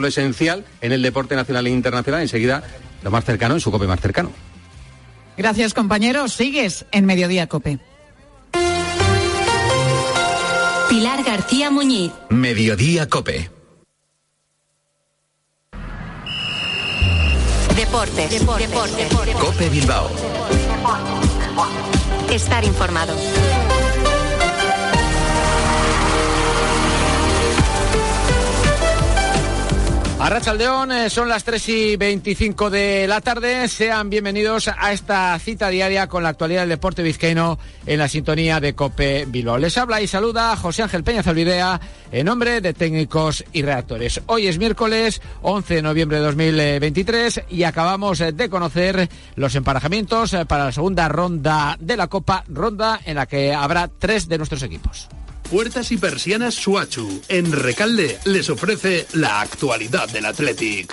lo esencial en el deporte nacional e internacional, enseguida lo más cercano en su COPE más cercano. Gracias, compañeros. Sigues en Mediodía Cope. Pilar García Muñiz. Mediodía Cope. Deportes. Deportes. Cope Bilbao. Estar informado. Arrachaldeón, eh, son las 3 y 25 de la tarde. Sean bienvenidos a esta cita diaria con la actualidad del deporte vizcaíno en la sintonía de Cope Bilbao. Les habla y saluda José Ángel Peña Zalvidea en nombre de técnicos y redactores. Hoy es miércoles 11 de noviembre de 2023 y acabamos de conocer los emparejamientos eh, para la segunda ronda de la Copa, ronda en la que habrá tres de nuestros equipos. Puertas y persianas Suachu. En Recalde les ofrece la actualidad del Athletic.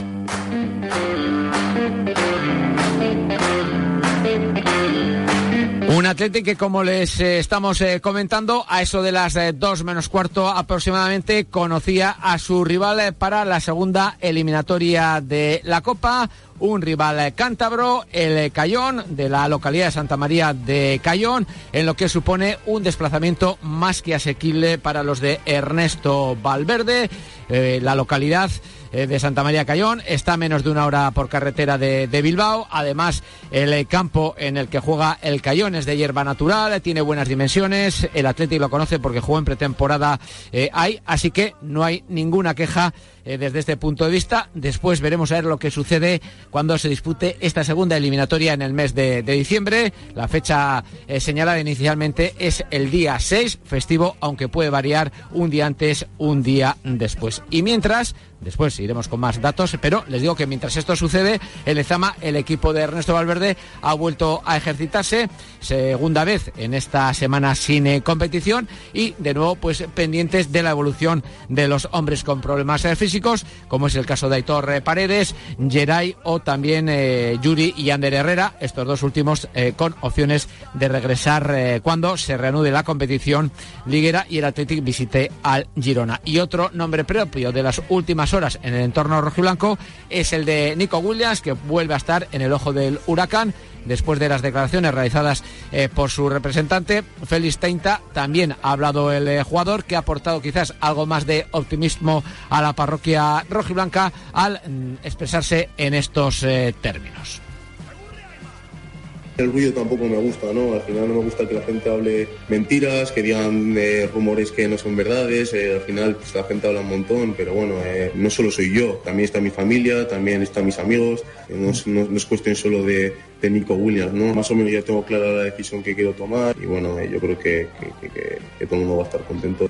Un Athletic que, como les eh, estamos eh, comentando, a eso de las eh, dos menos cuarto aproximadamente, conocía a su rival eh, para la segunda eliminatoria de la Copa. Un rival cántabro, el Cayón, de la localidad de Santa María de Cayón, en lo que supone un desplazamiento más que asequible para los de Ernesto Valverde. Eh, la localidad eh, de Santa María Cayón. Está a menos de una hora por carretera de, Bilbao. Además, el campo en el que juega el Cayón es de hierba natural, tiene buenas dimensiones. El Atlético lo conoce porque jugó en pretemporada eh, ahí, así que no hay ninguna queja eh, desde este punto de vista. Después veremos a ver lo que sucede cuando se dispute esta segunda eliminatoria en el mes de, diciembre. La fecha eh, señalada inicialmente es el día 6, festivo, aunque puede variar un día antes, un día después. Y mientras, después iremos con más datos, pero les digo que mientras esto sucede, en Lezama, el equipo de Ernesto Valverde ha vuelto a ejercitarse, segunda vez en esta semana sin eh, competición y de nuevo pues pendientes de la evolución de los hombres con problemas eh, físicos, como es el caso de Aitor eh, Paredes, Geray o también Yuri y Ander Herrera, estos dos últimos con opciones de regresar cuando se reanude la competición liguera y el Athletic visite al Girona. Y otro nombre propio de las últimas horas en el entorno rojiblanco es el de Nico Williams, que vuelve a estar en el ojo del huracán después de las declaraciones realizadas eh, por su representante, Félix Teinta. También ha hablado el eh, jugador que ha aportado quizás algo más de optimismo a la parroquia rojiblanca al mm, expresarse en estos eh, términos. El ruido tampoco me gusta, ¿no? Al final no me gusta que la gente hable mentiras, que digan eh, rumores que no son verdades. eh, al final pues, la gente habla un montón, pero bueno, eh, no solo soy yo, también está mi familia, también están mis amigos. no, es- cuestión solo de, de Nico Williams, ¿no? Más o menos ya tengo clara la decisión que quiero tomar y bueno, yo creo que- que todo el mundo va a estar contento.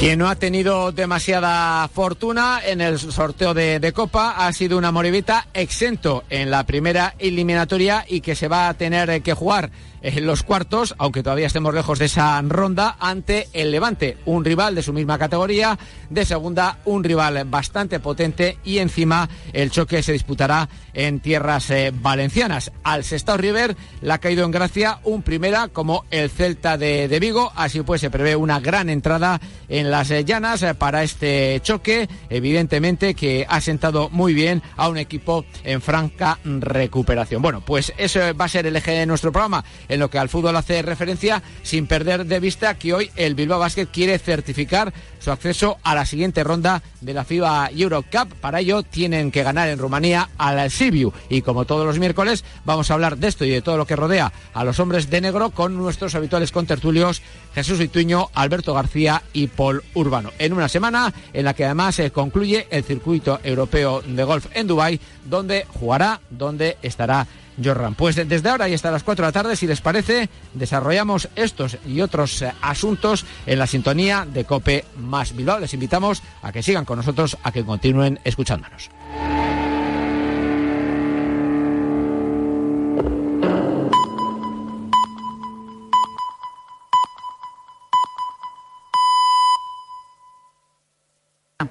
Quien no ha tenido demasiada fortuna en el sorteo de, Copa ha sido una Moribita exento en la primera eliminatoria y que se va a tener que jugar en los cuartos, aunque todavía estemos lejos de esa ronda, ante el Levante, un rival de su misma categoría, de segunda, un rival bastante potente y encima el choque se disputará en tierras eh, valencianas. Al Sestao River le ha caído en gracia un primera como el Celta de, de Vigo, así pues se prevé una gran entrada en las llanas eh, para este choque, evidentemente que ha sentado muy bien a un equipo en franca recuperación. Bueno, pues eso va a ser el eje de nuestro programa en lo que al fútbol hace referencia, sin perder de vista que hoy el Bilbao Basket quiere certificar su acceso a la siguiente ronda de la FIBA Euro Cup. Para ello tienen que ganar en Rumanía al Sibiu y como todos los miércoles vamos a hablar de esto y de todo lo que rodea a los hombres de negro con nuestros habituales contertulios Jesús Ituño, Alberto García y Paul Urbano. En una semana en la que además se concluye el circuito europeo de golf en Dubái, donde jugará, donde estará Jordan. Pues desde ahora y hasta las 4 de la tarde, si les parece, desarrollamos estos y otros eh, asuntos en la sintonía de Cope Más Bilbao. Les invitamos a que sigan con nosotros, a que continúen escuchándonos.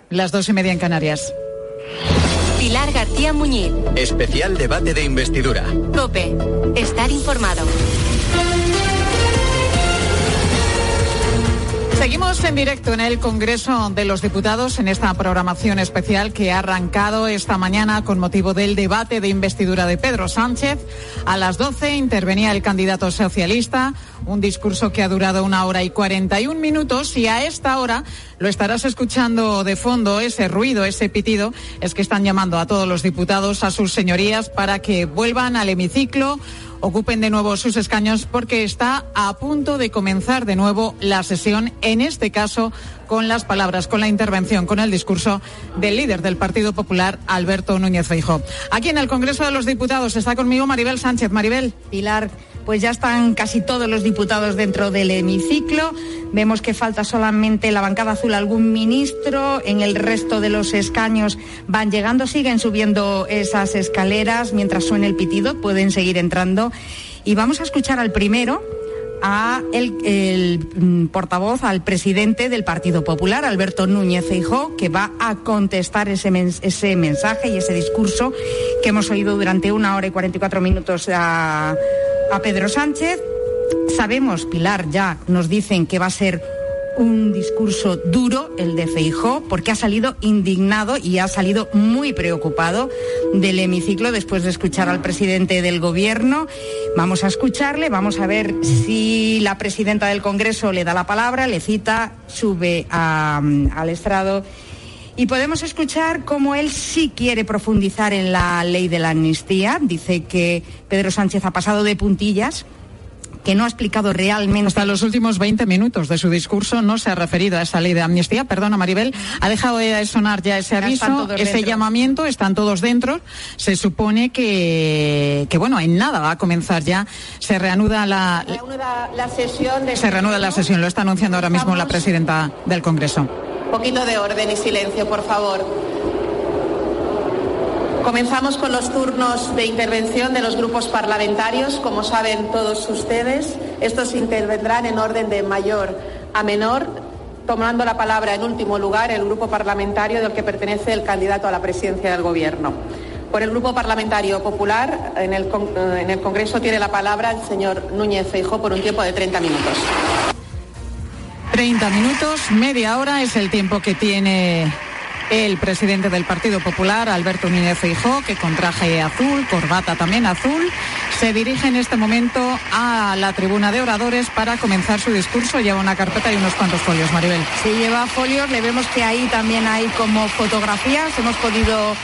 Las dos y media en Canarias. García Muñiz. Especial debate de investidura. Cope. Estar informado. Seguimos en directo en el Congreso de los Diputados en esta programación especial que ha arrancado esta mañana con motivo del debate de investidura de Pedro Sánchez. A las 12 intervenía el candidato socialista, un discurso que ha durado una hora y 41 minutos y a esta hora lo estarás escuchando de fondo, ese ruido, ese pitido, es que están llamando a todos los diputados, a sus señorías, para que vuelvan al hemiciclo ocupen de nuevo sus escaños porque está a punto de comenzar de nuevo la sesión, en este caso con las palabras, con la intervención, con el discurso del líder del Partido Popular, Alberto Núñez Feijóo. Aquí en el Congreso de los Diputados está conmigo Maribel Sánchez. Maribel. Pilar, pues ya están casi todos los diputados dentro del hemiciclo. Vemos que falta solamente la bancada azul algún ministro. En el resto de los escaños van llegando, siguen subiendo esas escaleras mientras suena el pitido, pueden seguir entrando. Y vamos a escuchar al primero, a el, mm, portavoz, al presidente del Partido Popular, Alberto Núñez Feijó, que va a contestar ese, ese mensaje y ese discurso que hemos oído durante una hora y 44 minutos a, a Pedro Sánchez. Sabemos, Pilar, ya nos dicen que va a ser un discurso duro, el de Feijó, porque ha salido indignado y ha salido muy preocupado del hemiciclo después de escuchar al presidente del gobierno. Vamos a escucharle, vamos a ver si la presidenta del Congreso le da la palabra, le cita, sube a, al estrado. Y podemos escuchar cómo él sí quiere profundizar en la ley de la amnistía. Dice que Pedro Sánchez ha pasado de puntillas que no ha explicado realmente. Hasta los últimos 20 minutos de su discurso no se ha referido a esa ley de amnistía. Perdona, Maribel. Ha dejado de sonar ya ese aviso, ese dentro. llamamiento. Están todos dentro. Se supone que, que, bueno, en nada va a comenzar ya. Se reanuda la, reanuda la sesión. De se reanuda la sesión. Lo está anunciando ahora mismo la presidenta del Congreso. Un poquito de orden y silencio, por favor. Comenzamos con los turnos de intervención de los grupos parlamentarios. Como saben todos ustedes, estos intervendrán en orden de mayor a menor, tomando la palabra en último lugar el grupo parlamentario del que pertenece el candidato a la presidencia del Gobierno. Por el Grupo Parlamentario Popular, en el, en el Congreso tiene la palabra el señor Núñez Feijó por un tiempo de 30 minutos. 30 minutos, media hora es el tiempo que tiene el presidente del Partido Popular, Alberto Núñez Feijóo, que con traje azul, corbata también azul, se dirige en este momento a la tribuna de oradores para comenzar su discurso. Lleva una carpeta y unos cuantos folios, Maribel. Sí, lleva folios, le vemos que ahí también hay como fotografías, hemos podido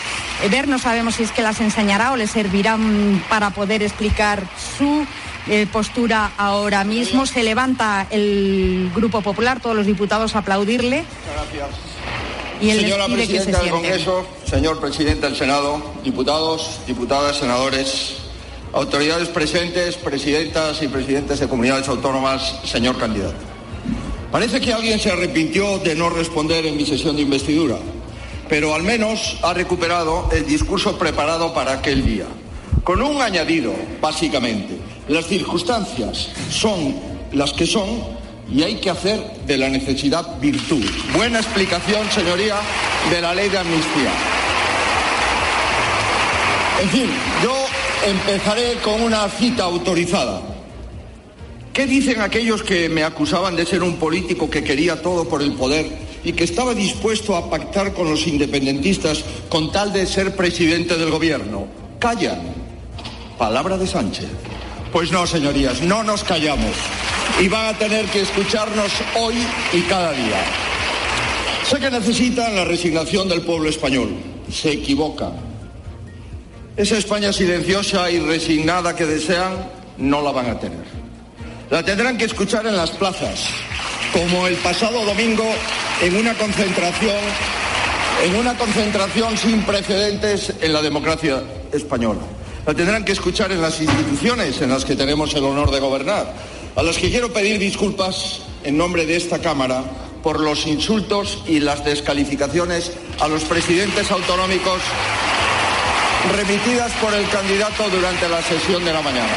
ver, no sabemos si es que las enseñará o le servirán para poder explicar su eh, postura ahora mismo. Se levanta el Grupo Popular, todos los diputados a aplaudirle. Gracias. Y Señora Presidenta del. Congreso, señor Presidente del Senado, diputados, diputadas, senadores, autoridades presentes, presidentas y presidentes de comunidades autónomas, señor candidato. Parece que alguien se arrepintió de no responder en mi sesión de investidura, pero al menos ha recuperado el discurso preparado para aquel día, con un añadido, básicamente. Las circunstancias son las que son y hay que hacer de la necesidad virtud. Buena explicación, señoría, de la ley de amnistía. En fin, yo empezaré con una cita autorizada. ¿Qué dicen aquellos que me acusaban de ser un político que quería todo por el poder y que estaba dispuesto a pactar con los independentistas con tal de ser presidente del gobierno? Callan. Palabra de Sánchez. Pues no, señorías, no nos callamos. Y van a tener que escucharnos hoy y cada día. Sé que necesitan la resignación del pueblo español. Se equivocan. Esa España silenciosa y resignada que desean, no la van a tener. La tendrán que escuchar en las plazas, como el pasado domingo en una concentración, en una concentración sin precedentes en la democracia española. La tendrán que escuchar en las instituciones en las que tenemos el honor de gobernar, a las que quiero pedir disculpas en nombre de esta Cámara por los insultos y las descalificaciones a los presidentes autonómicos remitidas por el candidato durante la sesión de la mañana.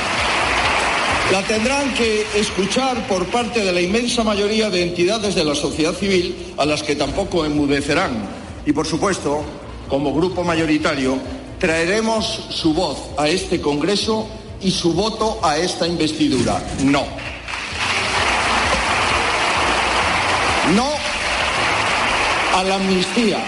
La tendrán que escuchar por parte de la inmensa mayoría de entidades de la sociedad civil a las que tampoco enmudecerán Y por supuesto, como grupo mayoritario, traeremos su voz a este Congreso y su voto a esta investidura. No. No a la amnistía.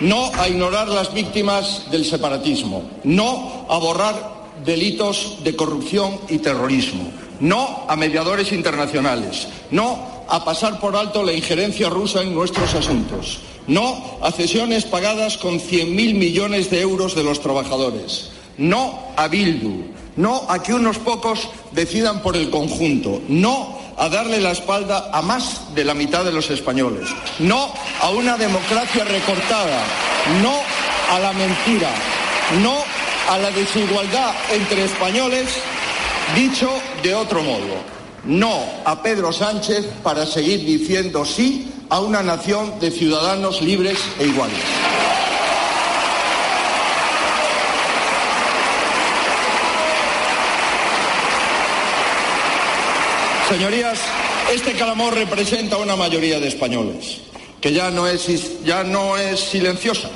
No a ignorar las víctimas del separatismo. No a borrar delitos de corrupción y terrorismo. No a mediadores internacionales. No a pasar por alto la injerencia rusa en nuestros asuntos. No a cesiones pagadas con 100.000 millones de euros de los trabajadores. No a Bildu. No a que unos pocos decidan por el conjunto. No a darle la espalda a más de la mitad de los españoles. No a una democracia recortada. No a la mentira. No a la desigualdad entre españoles. Dicho de otro modo, no a Pedro Sánchez para seguir diciendo sí a una nación de ciudadanos libres e iguales. Señorías, este clamor representa una mayoría de españoles, que ya no, es, ya no es silenciosa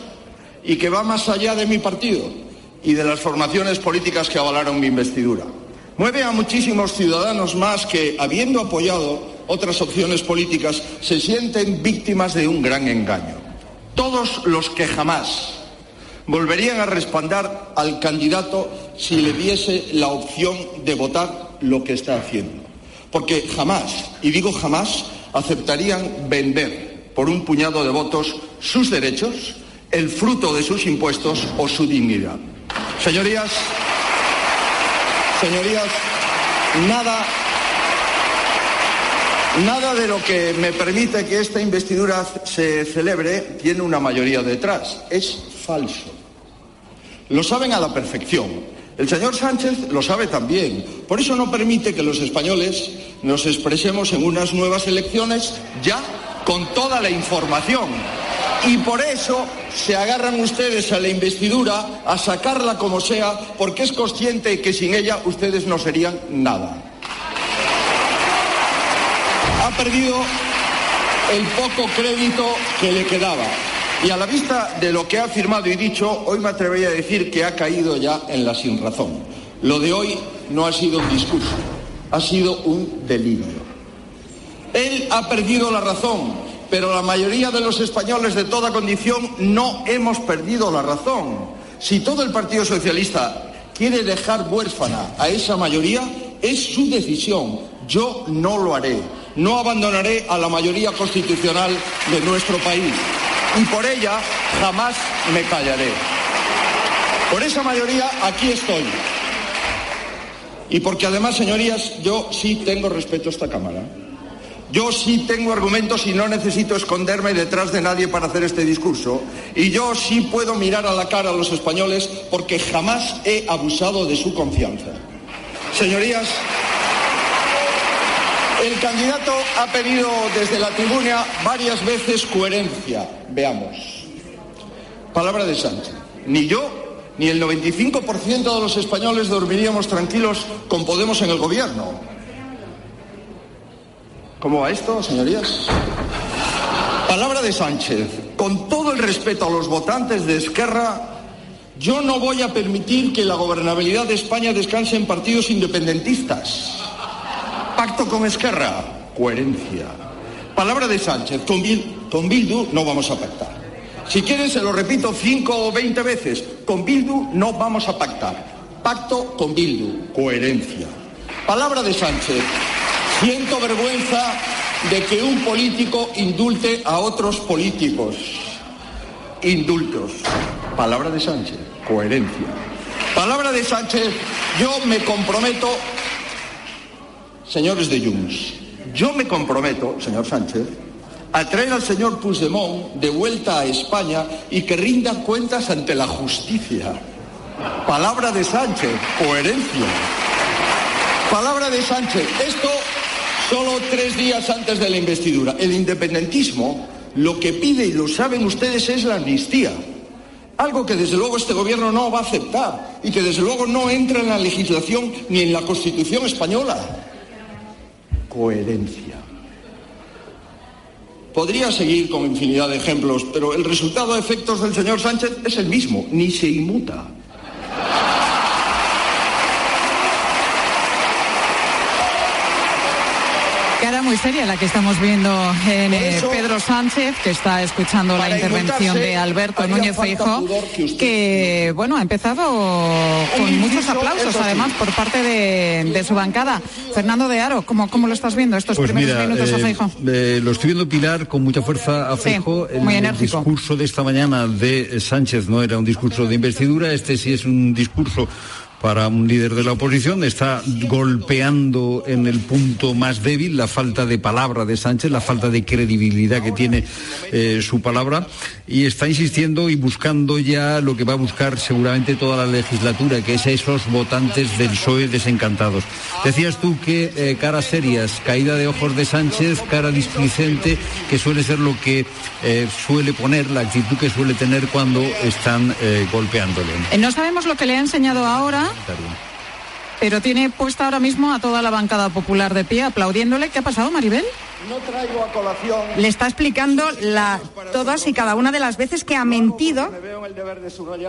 y que va más allá de mi partido y de las formaciones políticas que avalaron mi investidura. Mueve a muchísimos ciudadanos más que, habiendo apoyado otras opciones políticas, se sienten víctimas de un gran engaño. Todos los que jamás volverían a respaldar al candidato si le diese la opción de votar lo que está haciendo. Porque jamás, y digo jamás, aceptarían vender por un puñado de votos sus derechos, el fruto de sus impuestos o su dignidad. Señorías, señorías, nada, nada de lo que me permite que esta investidura se celebre tiene una mayoría detrás. Es falso. Lo saben a la perfección. El señor Sánchez lo sabe también. Por eso no permite que los españoles nos expresemos en unas nuevas elecciones ya con toda la información. Y por eso se agarran ustedes a la investidura, a sacarla como sea, porque es consciente que sin ella ustedes no serían nada. Ha perdido el poco crédito que le quedaba. Y a la vista de lo que ha afirmado y dicho, hoy me atrevería a decir que ha caído ya en la sinrazón. Lo de hoy no ha sido un discurso, ha sido un delirio. Él ha perdido la razón, pero la mayoría de los españoles de toda condición no hemos perdido la razón. Si todo el Partido Socialista quiere dejar huérfana a esa mayoría, es su decisión. Yo no lo haré. No abandonaré a la mayoría constitucional de nuestro país y por ella jamás me callaré. Por esa mayoría aquí estoy. Y porque además, señorías, yo sí tengo respeto a esta Cámara. Yo sí tengo argumentos y no necesito esconderme detrás de nadie para hacer este discurso. Y yo sí puedo mirar a la cara a los españoles porque jamás he abusado de su confianza. Señorías, el candidato ha pedido desde la tribuna varias veces coherencia. Veamos. Palabra de Sánchez. Ni yo ni el 95% de los españoles dormiríamos tranquilos con Podemos en el gobierno. ¿Cómo va esto, señorías? Palabra de Sánchez. Con todo el respeto a los votantes de Esquerra, yo no voy a permitir que la gobernabilidad de España descanse en partidos independentistas. Pacto con Esquerra, coherencia. Palabra de Sánchez, con, Bildu no vamos a pactar. Si quieren, se lo repito cinco o veinte veces, con Bildu no vamos a pactar. Pacto con Bildu, coherencia. Palabra de Sánchez, siento vergüenza de que un político indulte a otros políticos. Indultos. Palabra de Sánchez, coherencia. Palabra de Sánchez, yo me comprometo señores de Junts, yo me comprometo, señor Sánchez, a traer al señor Puigdemont de vuelta a España y que rinda cuentas ante la justicia. Palabra de Sánchez, coherencia. Palabra de Sánchez, esto solo tres días antes de la investidura. El independentismo lo que pide, y lo saben ustedes, es la amnistía. Algo que desde luego este gobierno no va a aceptar y que desde luego no entra en la legislación ni en la Constitución española coherencia. Podría seguir con infinidad de ejemplos, pero el resultado de efectos del señor Sánchez es el mismo, ni se inmuta. Cara muy seria la que estamos viendo en eh, Pedro Sánchez, que está escuchando la intervención de Alberto Núñez Feijóo, que, bueno, ha empezado con muchos aplausos, además, por parte de, de su bancada. Fernando de Aro, ¿cómo, cómo lo estás viendo estos Pues primeros mira, minutos a eh, Feijóo? eh, lo estoy viendo Pilar con mucha fuerza a Sí, Feijóo. muy el enérgico. discurso de esta mañana de Sánchez no era un discurso de investidura, este sí es un discurso para un líder de la oposición, está golpeando en el punto más débil la falta de palabra de Sánchez, la falta de credibilidad que tiene eh, su palabra y está insistiendo y buscando ya lo que va a buscar seguramente toda la legislatura, que es esos votantes del PSOE desencantados. Decías tú que eh, caras serias, caída de ojos de Sánchez, cara displicente, que suele ser lo que eh, suele poner, la actitud que suele tener cuando están eh, golpeándole. No sabemos lo que le ha enseñado ahora, pero tiene puesta ahora mismo a toda la bancada popular de pie aplaudiéndole. ¿Qué ha pasado, Maribel? No traigo a colación. Le está explicando la, todas y cada una de las veces que ha mentido.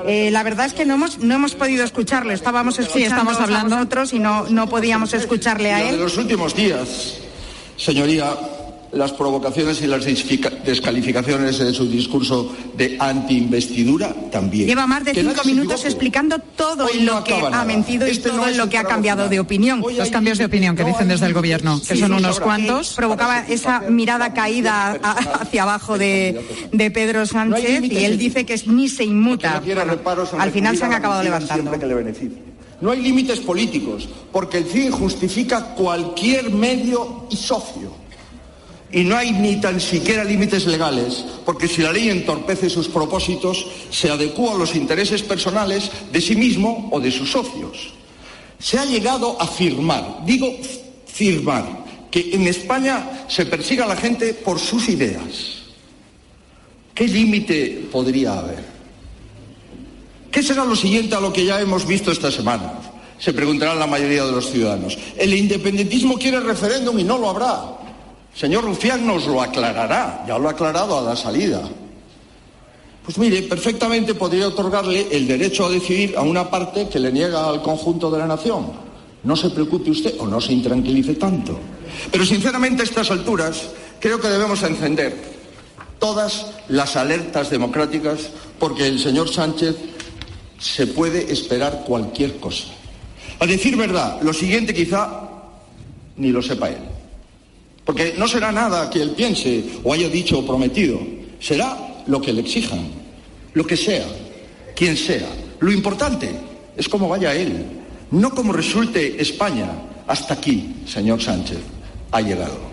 Eh, la verdad es que no hemos, no hemos podido escucharle. Estábamos escuchando estamos hablando. a vosotros y no, no podíamos escucharle a De él. los últimos días, señoría, las provocaciones y las descalificaciones de su discurso de anti-investidura también. Lleva más de Que cinco minutos explicando todo Hoy en no lo que ha nada. mentido y Este todo no en es lo que ha cambiado final. de opinión. Hoy Los cambios de opinión que no dicen desde el gobierno, que son unos cuantos. Provocaba esa mirada caída hacia abajo de, de Pedro Sánchez y él dice que ni se inmuta. Al final se han acabado levantando. No hay límites políticos, porque el fin justifica cualquier medio y socio. Y no hay ni tan siquiera límites legales, porque si la ley entorpece sus propósitos, se adecúa a los intereses personales de sí mismo o de sus socios. Se ha llegado a firmar, digo firmar, que en España se persiga a la gente por sus ideas. ¿Qué límite podría haber? ¿Qué será lo siguiente a lo que ya hemos visto esta semana? Se preguntarán la mayoría de los ciudadanos. El independentismo quiere referéndum y no lo habrá. Señor Rufián nos lo aclarará, ya lo ha aclarado a la salida. Pues mire, perfectamente podría otorgarle el derecho a decidir a una parte que le niega al conjunto de la nación. No se preocupe usted o no se intranquilice tanto. Pero sinceramente a estas alturas creo que debemos encender todas las alertas democráticas porque el señor Sánchez se puede esperar cualquier cosa. A decir verdad, lo siguiente quizá ni lo sepa él. Porque no será nada que él piense o haya dicho o prometido. Será lo que le exijan, lo que sea, quien sea. Lo importante es cómo vaya él, no cómo resulte España. Hasta aquí, señor Sánchez, ha llegado.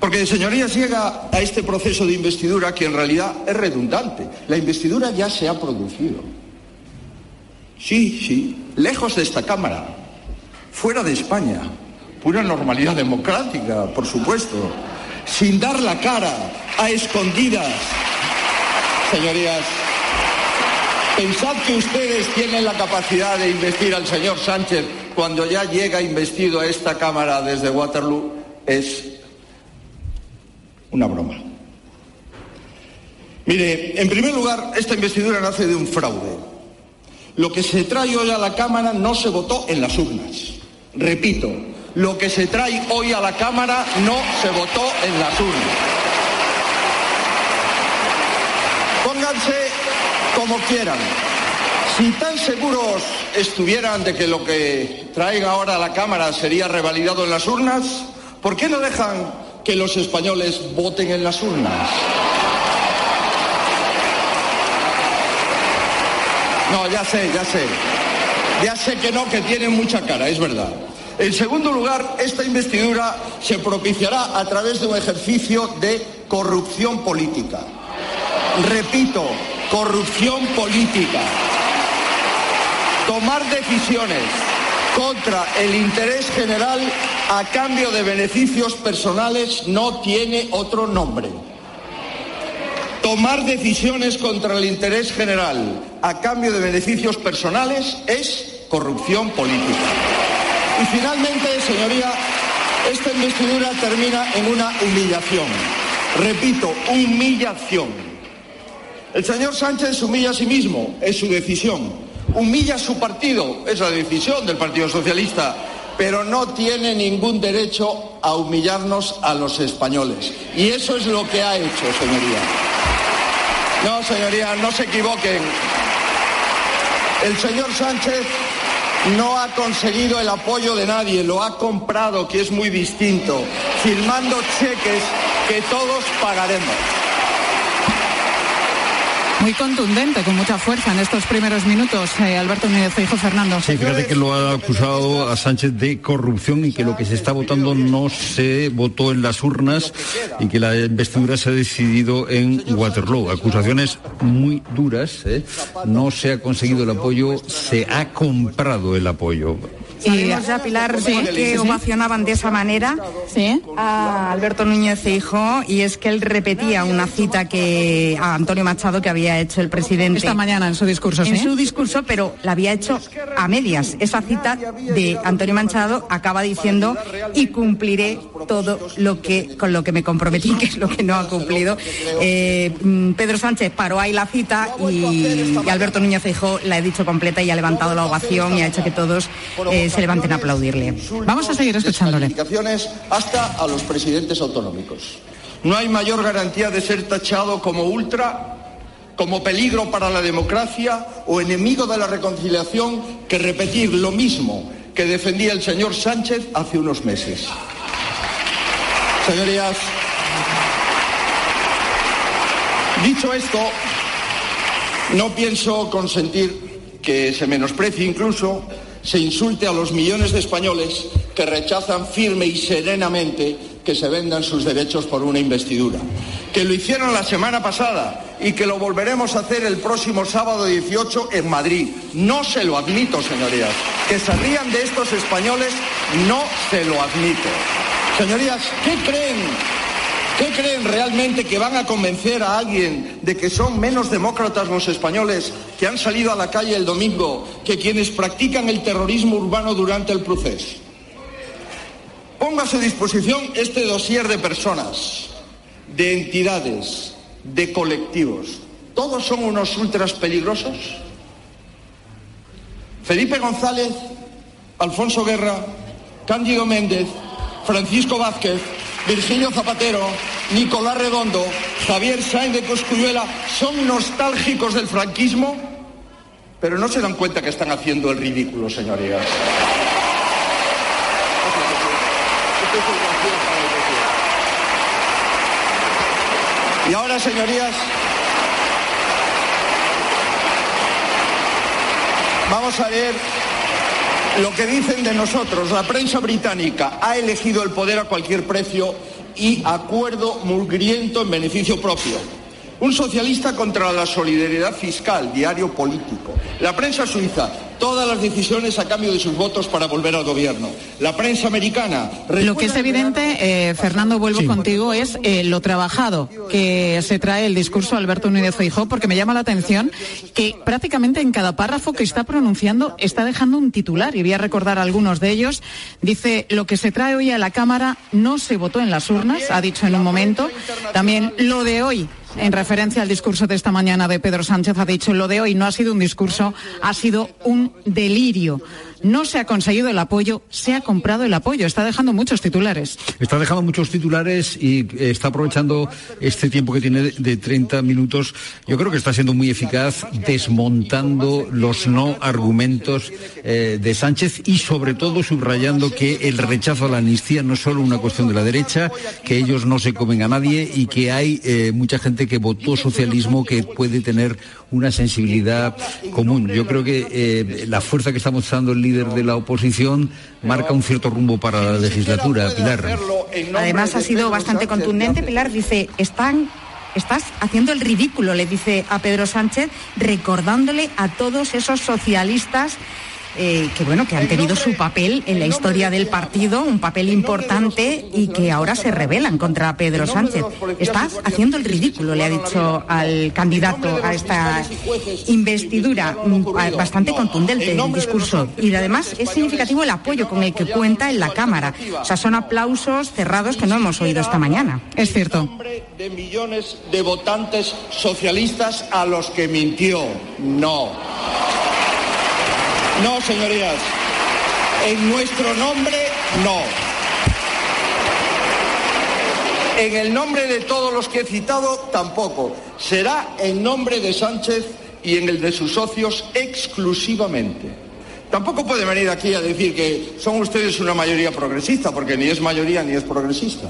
Porque, señorías, llega a este proceso de investidura que en realidad es redundante. La investidura ya se ha producido. Sí, sí, lejos de esta Cámara, fuera de España, pura normalidad democrática, por supuesto, sin dar la cara, a escondidas. Señorías, pensad que ustedes tienen la capacidad de investir al señor Sánchez cuando ya llega investido a esta Cámara desde Waterloo es una broma. Mire, en primer lugar, esta investidura nace de un fraude. Lo que se trae hoy a la Cámara no se votó en las urnas. Repito, lo que se trae hoy a la Cámara no se votó en las urnas. Pónganse como quieran. Si tan seguros estuvieran de que lo que traiga ahora a la Cámara sería revalidado en las urnas, ¿por qué no dejan que los españoles voten en las urnas? No, ya sé, ya sé. Ya sé que no, que tienen mucha cara, es verdad. En segundo lugar, esta investidura se propiciará a través de un ejercicio de corrupción política. Repito, corrupción política. Tomar decisiones contra el interés general a cambio de beneficios personales no tiene otro nombre. Tomar decisiones contra el interés general a cambio de beneficios personales es corrupción política. Y finalmente, señoría, esta investidura termina en una humillación. Repito, humillación. El señor Sánchez humilla a sí mismo, es su decisión. Humilla a su partido, es la decisión del Partido Socialista, pero no tiene ningún derecho a humillarnos a los españoles. Y eso es lo que ha hecho, señoría. No, señoría, no se equivoquen. El señor Sánchez no ha conseguido el apoyo de nadie, lo ha comprado, que es muy distinto, firmando cheques que todos pagaremos. Muy contundente, con mucha fuerza en estos primeros minutos, eh, Alberto Núñez Hijo Fernando. Sí, fíjate que lo ha acusado a Sánchez de corrupción y que lo que se está votando no se votó en las urnas y que la investidura se ha decidido en Waterloo. Acusaciones muy duras, ¿eh? no se ha conseguido el apoyo, se ha comprado el apoyo. Sabemos ya, Pilar, por qué ovacionaban de esa manera a Alberto Núñez Hijo y es que él repetía una cita que a Antonio Machado que había hecho el presidente. Esta mañana en su discurso, En su discurso, pero la había hecho a medias. Esa cita de Antonio Machado acaba diciendo y cumpliré todo lo que con lo que me comprometí, que es lo que no ha cumplido. Eh, mm, Pedro Sánchez paró ahí la cita y, y Alberto Núñez Hijo la ha dicho completa y ha levantado la ovación y ha hecho que todos eh, se levanten a aplaudirle. Vamos a seguir escuchándole. Hasta a los presidentes autonómicos. No hay mayor garantía de ser tachado como ultra, como peligro para la democracia o enemigo de la reconciliación que repetir lo mismo que defendía el señor Sánchez hace unos meses. Señorías, dicho esto, no pienso consentir que se menosprecie incluso se insulte a los millones de españoles que rechazan firme y serenamente que se vendan sus derechos por una investidura. Que lo hicieron la semana pasada y que lo volveremos a hacer el próximo sábado 18 en Madrid. No se lo admito, señorías. Que se de estos españoles, no se lo admito. Señorías, ¿qué creen ¿Qué creen realmente que van a convencer a alguien de que son menos demócratas los españoles que han salido a la calle el domingo que quienes practican el terrorismo urbano durante el proceso? Ponga a su disposición este dossier de personas, de entidades, de colectivos. ¿Todos son unos ultras peligrosos? Felipe González, Alfonso Guerra, Cándido Méndez, Francisco Vázquez, Virgilio Zapatero, Nicolás Redondo, Javier Sáenz de Coscuyuela son nostálgicos del franquismo, pero no se dan cuenta que están haciendo el ridículo, señorías. Y ahora, señorías, vamos a ver lo que dicen de nosotros. La prensa británica ha elegido el poder a cualquier precio y acuerdo mugriento en beneficio propio. Un socialista contra la solidaridad fiscal, diario político. La prensa suiza, todas las decisiones a cambio de sus votos para volver al gobierno. La prensa americana. Lo que es evidente, eh, Fernando, vuelvo contigo, es eh, lo trabajado que se trae el discurso de Alberto Núñez Feijóo, porque me llama la atención que prácticamente en cada párrafo que está pronunciando está dejando un titular, y voy a recordar algunos de ellos. Dice, lo que se trae hoy a la Cámara no se votó en las urnas, ha dicho en un momento. También lo de hoy en referencia al discurso de esta mañana de Pedro Sánchez, ha dicho lo de hoy no ha sido un discurso, ha sido un delirio. No se ha conseguido el apoyo, se ha comprado el apoyo. Está dejando muchos titulares. Está dejando muchos titulares y eh, está aprovechando este tiempo que tiene de 30 minutos. Yo creo que está siendo muy eficaz desmontando los no argumentos eh, de Sánchez y sobre todo subrayando que el rechazo a la amnistía no es solo una cuestión de la derecha, que ellos no se comen a nadie y que hay eh, mucha gente que votó socialismo que puede tener una sensibilidad común. Yo creo que eh, la fuerza que está mostrando el líder de la oposición marca un cierto rumbo para la legislatura, Pilar. Además ha sido bastante contundente. Pilar dice, están Estás haciendo el ridículo, le dice a Pedro Sánchez, recordándole a todos esos socialistas eh, que bueno, que han tenido su papel en la historia del partido, un papel importante y que ahora se rebelan contra Pedro Sánchez. Estás haciendo el ridículo, le ha dicho al candidato a esta investidura, mm, bastante contundente el discurso. Y además es significativo el apoyo con el que cuenta en la Cámara. O sea, son aplausos cerrados que no hemos oído esta mañana. Es cierto. De millones de votantes socialistas a los que mintió. No. No, señorías. En nuestro nombre, no. En el nombre de todos los que he citado, tampoco. Será en nombre de Sánchez y en el de sus socios exclusivamente. Tampoco puede venir aquí a decir que son ustedes una mayoría progresista, porque ni es mayoría ni es progresista.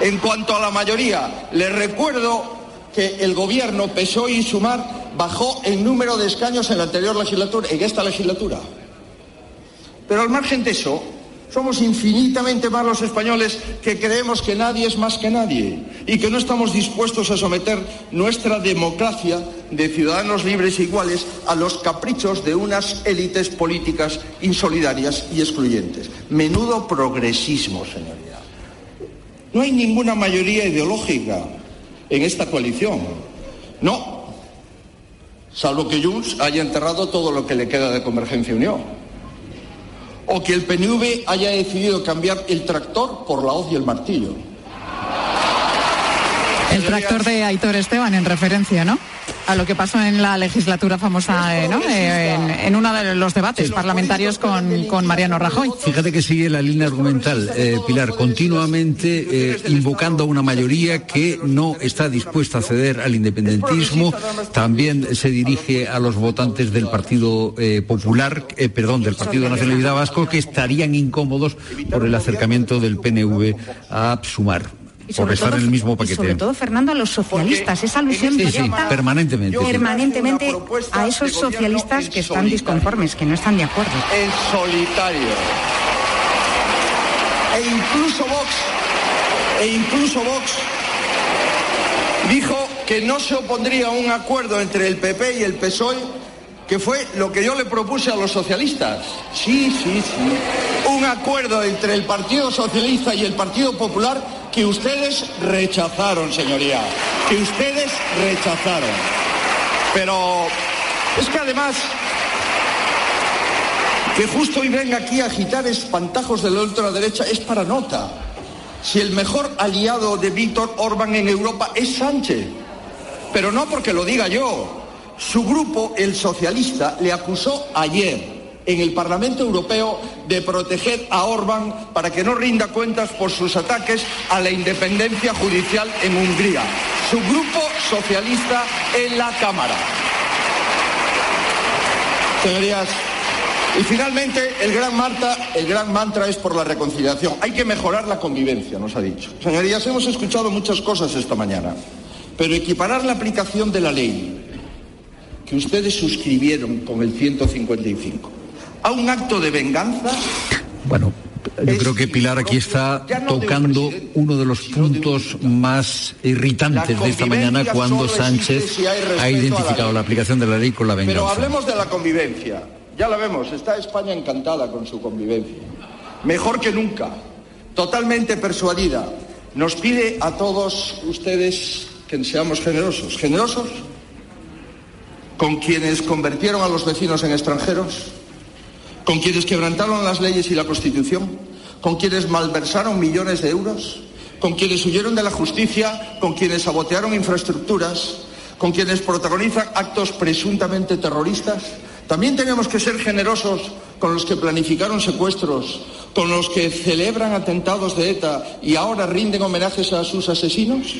En cuanto a la mayoría, les recuerdo que el gobierno PSOE y Sumar bajó el número de escaños en la anterior legislatura, en esta legislatura. Pero al margen de eso, somos infinitamente más los españoles que creemos que nadie es más que nadie y que no estamos dispuestos a someter nuestra democracia de ciudadanos libres e iguales a los caprichos de unas élites políticas insolidarias y excluyentes. Menudo progresismo, señoría. No hay ninguna mayoría ideológica en esta coalición. No, salvo que Junts haya enterrado todo lo que le queda de Convergencia Unión. O que el PNV haya decidido cambiar el tractor por la hoz y el martillo. El tractor de Aitor Esteban en referencia, ¿no? a lo que pasó en la legislatura famosa, eh, ¿no? Eh, en, uno de los debates parlamentarios con, Mariano Rajoy. Fíjate que sigue la línea argumental, eh, Pilar, continuamente invocando a una mayoría que no está dispuesta a ceder al independentismo. También se dirige a los votantes del Partido Popular, perdón, del Partido Nacionalidad Vasco, que estarían incómodos por el acercamiento del PNV a Sumar por estar en el mismo paquete. sobre todo, Fernando, a los socialistas, esa alusión permanentemente. Permanentemente a esos socialistas que están disconformes, que no están de acuerdo. En solitario. E incluso Vox, e incluso Vox dijo que no se opondría a un acuerdo entre el PP y el PSOE, que fue lo que yo le propuse a los socialistas. Sí, sí, sí. Un acuerdo entre el Partido Socialista y el Partido Popular que ustedes rechazaron, señoría, que ustedes rechazaron. Pero es que además que justo hoy venga aquí a agitar espantajos de la ultraderecha es para nota. Si el mejor aliado de Víctor Orbán en Europa es Sánchez, pero no porque lo diga yo. Su grupo, el socialista, le acusó ayer en el Parlamento Europeo de proteger a Orbán para que no rinda cuentas por sus ataques a la independencia judicial en Hungría. Su grupo socialista en la Cámara. Señorías, y finalmente el gran el gran mantra es por la reconciliación. Hay que mejorar la convivencia, nos ha dicho. Señorías, hemos escuchado muchas cosas esta mañana, pero equiparar la aplicación de la ley que ustedes suscribieron con el 155 a un acto de venganza? Bueno, yo creo que Pilar aquí está tocando uno de los puntos más irritantes de esta mañana cuando Sánchez ha identificado la aplicación de la ley con la venganza. Pero hablemos de la convivencia. Ya la vemos, está España encantada con su convivencia. Mejor que nunca, totalmente persuadida. Nos pide a todos ustedes que seamos generosos. ¿Generosos? ¿Con quienes convirtieron a los vecinos en extranjeros? Con quienes quebrantaron las leyes y la Constitución, con quienes malversaron millones de euros, con quienes huyeron de la justicia, con quienes sabotearon infraestructuras, con quienes protagonizan actos presuntamente terroristas. También tenemos que ser generosos con los que planificaron secuestros, con los que celebran atentados de ETA y ahora rinden homenajes a sus asesinos.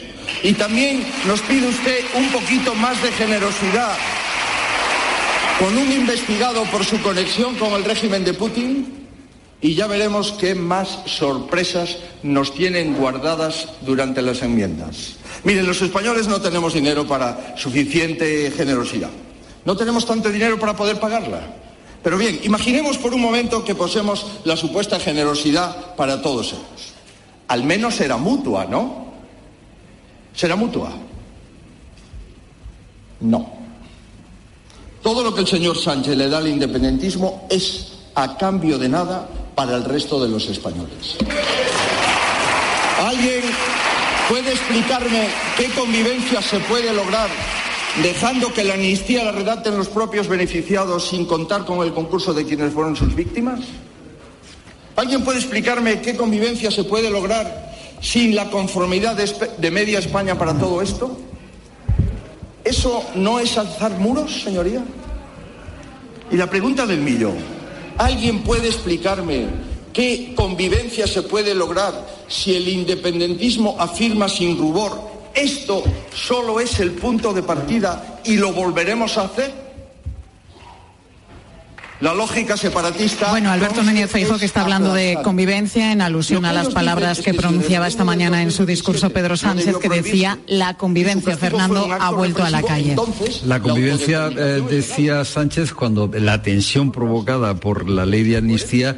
Y también nos pide usted un poquito más de generosidad con un investigado por su conexión con el régimen de Putin y ya veremos qué más sorpresas nos tienen guardadas durante las enmiendas. Miren, los españoles no tenemos dinero para suficiente generosidad. No tenemos tanto dinero para poder pagarla. Pero bien, imaginemos por un momento que poseemos la supuesta generosidad para todos ellos. Al menos será mutua, ¿no? ¿Será mutua? No. Todo lo que el señor Sánchez le da al independentismo es a cambio de nada para el resto de los españoles. ¿Alguien puede explicarme qué convivencia se puede lograr dejando que la amnistía la redacten los propios beneficiados sin contar con el concurso de quienes fueron sus víctimas? ¿Alguien puede explicarme qué convivencia se puede lograr sin la conformidad de, de media España para todo esto? ¿Eso no es alzar muros, señoría? Y la pregunta del millón, ¿alguien puede explicarme qué convivencia se puede lograr si el independentismo afirma sin rubor, esto solo es el punto de partida y lo volveremos a hacer? La lógica separatista. Bueno, Alberto Núñez Feijóo que está hablando de convivencia en alusión a las palabras que pronunciaba esta mañana en su discurso Pedro Sánchez que decía la convivencia. Fernando ha vuelto a la calle. La convivencia, eh, decía Sánchez, cuando la tensión provocada por la ley de amnistía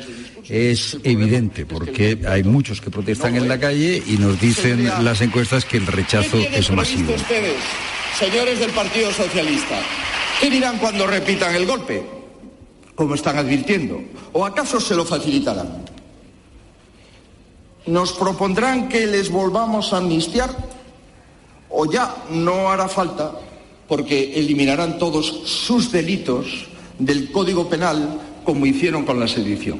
es evidente, porque hay muchos que protestan en la calle y nos dicen las encuestas que el rechazo es masivo. Ustedes, señores del Partido Socialista, ¿qué dirán cuando repitan el golpe? Como están advirtiendo? ¿O acaso se lo facilitarán? ¿Nos propondrán que les volvamos a amnistiar? ¿O ya no hará falta porque eliminarán todos sus delitos del Código Penal como hicieron con la sedición?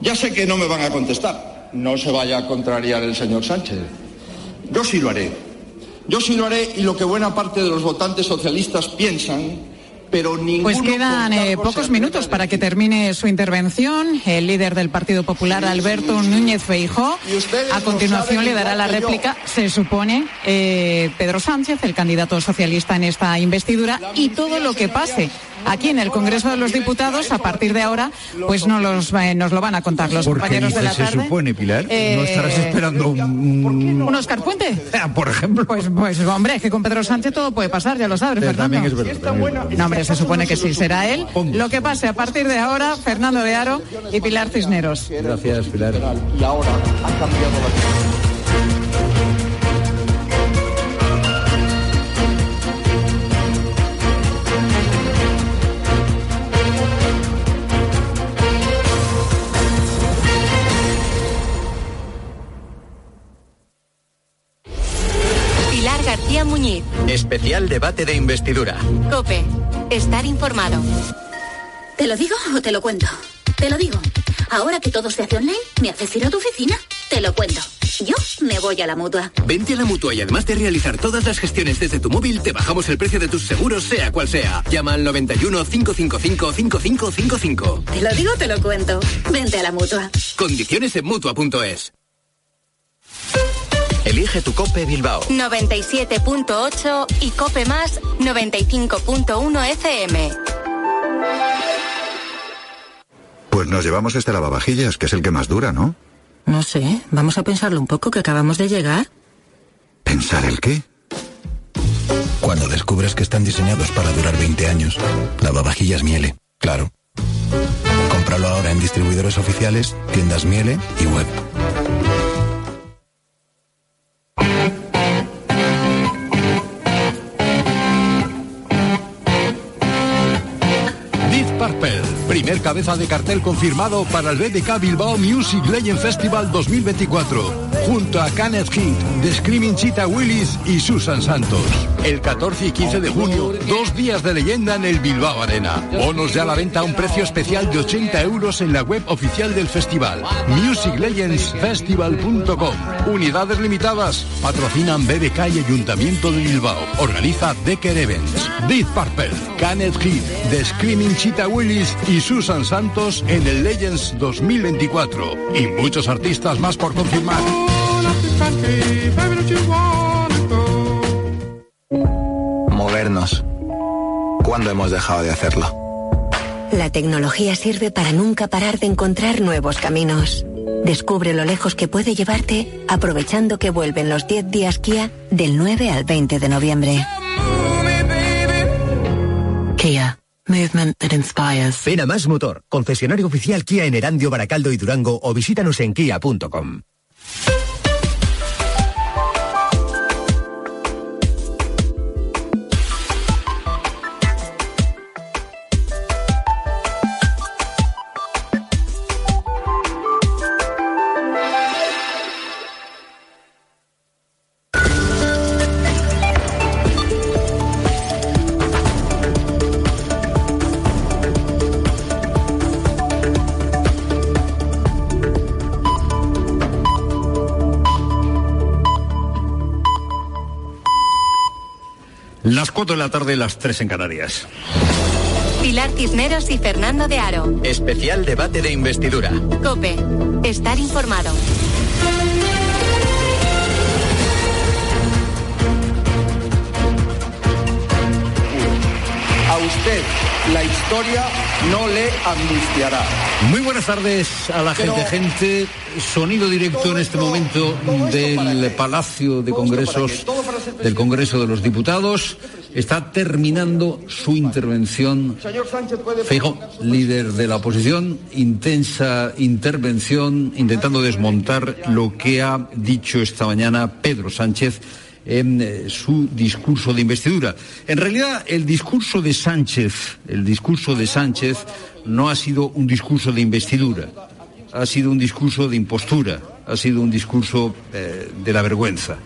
Ya sé que no me van a contestar. No se vaya a contrariar el señor Sánchez. Yo sí lo haré. Yo sí lo haré y lo que buena parte de los votantes socialistas piensan pues quedan eh, pocos minutos para que termine su intervención. El líder del Partido Popular, Alberto Núñez Feijó, a continuación le dará la réplica, se supone, eh, Pedro Sánchez, el candidato socialista en esta investidura, y todo lo que pase aquí en el Congreso de los Diputados, a partir de ahora, pues no los, eh, nos lo van a contar los compañeros de la tarde. se supone, Pilar? ¿No estarás esperando un... ¿Un Oscar Puente? Por ejemplo. Pues, pues hombre, es que con Pedro Sánchez todo puede pasar, ya lo sabes, Fernando. También es verdad. No, hombre, se supone que sí, será él. Lo que pase a partir de ahora, Fernando de Aro y Pilar Cisneros. Gracias, Pilar. Y ahora ha cambiado la Especial debate de investidura. Cope, estar informado. ¿Te lo digo o te lo cuento? Te lo digo. Ahora que todo se hace online, ¿me haces ir a tu oficina? Te lo cuento. Yo me voy a la mutua. Vente a la mutua y además de realizar todas las gestiones desde tu móvil, te bajamos el precio de tus seguros, sea cual sea. Llama al 91 555 5555. Te lo digo, te lo cuento. Vente a la mutua. Condiciones en mutua.es. Elige tu Cope Bilbao. 97.8 y Cope Más 95.1 FM. Pues nos llevamos este lavavajillas, que es el que más dura, ¿no? No sé, vamos a pensarlo un poco, que acabamos de llegar. ¿Pensar el qué? Cuando descubres que están diseñados para durar 20 años, lavavajillas Miele, claro. Cómpralo ahora en distribuidores oficiales, tiendas Miele y web. Primer cabeza de cartel confirmado para el BBK Bilbao Music Legend Festival 2024. Junto a Kenneth Heat, The Screaming Cheetah Willis y Susan Santos. El 14 y 15 de junio, dos días de leyenda en el Bilbao Arena. Bonos ya a la venta a un precio especial de 80 euros en la web oficial del festival. MusicLegendsFestival.com. Unidades limitadas. Patrocinan BBK y Ayuntamiento de Bilbao. Organiza Decker Events. Deep Purple, Kenneth Heat, The Screaming Cheetah Willis y Susan Santos en el Legends 2024 y muchos artistas más por confirmar. Movernos. ¿Cuándo hemos dejado de hacerlo? La tecnología sirve para nunca parar de encontrar nuevos caminos. Descubre lo lejos que puede llevarte aprovechando que vuelven los 10 días Kia del 9 al 20 de noviembre. Kia. Movement that inspires. Ven Más Motor, concesionario oficial Kia en Erandio, Baracaldo y Durango o visítanos en kia.com. Las 4 de la tarde, las 3 en Canarias. Pilar Cisneros y Fernando de Aro. Especial debate de investidura. Cope. Estar informado. A usted la historia no le amnistiará. Muy buenas tardes a la gente, gente. Sonido directo en este momento del Palacio de Congresos del Congreso de los Diputados. Está terminando su intervención. Feijóo, líder de la oposición, intensa intervención intentando desmontar lo que ha dicho esta mañana Pedro Sánchez en eh, su discurso de investidura. En realidad, el discurso de Sánchez, el discurso de Sánchez no ha sido un discurso de investidura, ha sido un discurso de impostura, ha sido un discurso eh, de la vergüenza.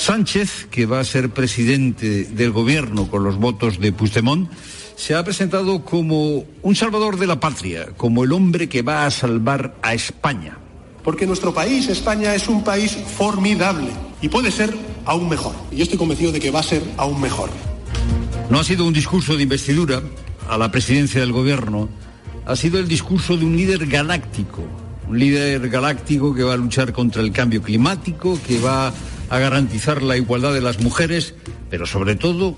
Sánchez, que va a ser presidente del gobierno con los votos de Puigdemont, se ha presentado como un salvador de la patria, como el hombre que va a salvar a España. Porque nuestro país, España, es un país formidable y puede ser aún mejor. Y yo estoy convencido de que va a ser aún mejor. No ha sido un discurso de investidura a la presidencia del gobierno, ha sido el discurso de un líder galáctico, un líder galáctico que va a luchar contra el cambio climático, que va a garantizar la igualdad de las mujeres, pero sobre todo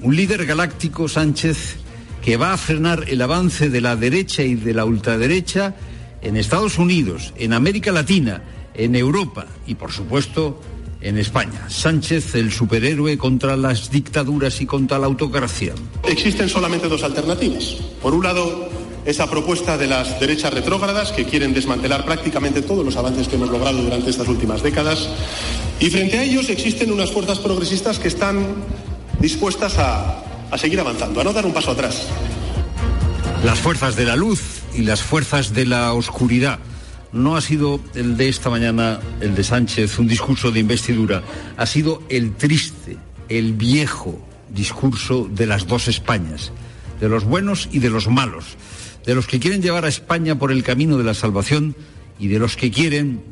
un líder galáctico, Sánchez, que va a frenar el avance de la derecha y de la ultraderecha en Estados Unidos, en América Latina, en Europa y, por supuesto, en España. Sánchez, el superhéroe contra las dictaduras y contra la autocracia. Existen solamente dos alternativas. Por un lado, esa propuesta de las derechas retrógradas que quieren desmantelar prácticamente todos los avances que hemos logrado durante estas últimas décadas. Y frente a ellos existen unas fuerzas progresistas que están dispuestas a, a seguir avanzando, a no dar un paso atrás. Las fuerzas de la luz y las fuerzas de la oscuridad. No ha sido el de esta mañana, el de Sánchez, un discurso de investidura. Ha sido el triste, el viejo discurso de las dos Españas, de los buenos y de los malos, de los que quieren llevar a España por el camino de la salvación y de los que quieren,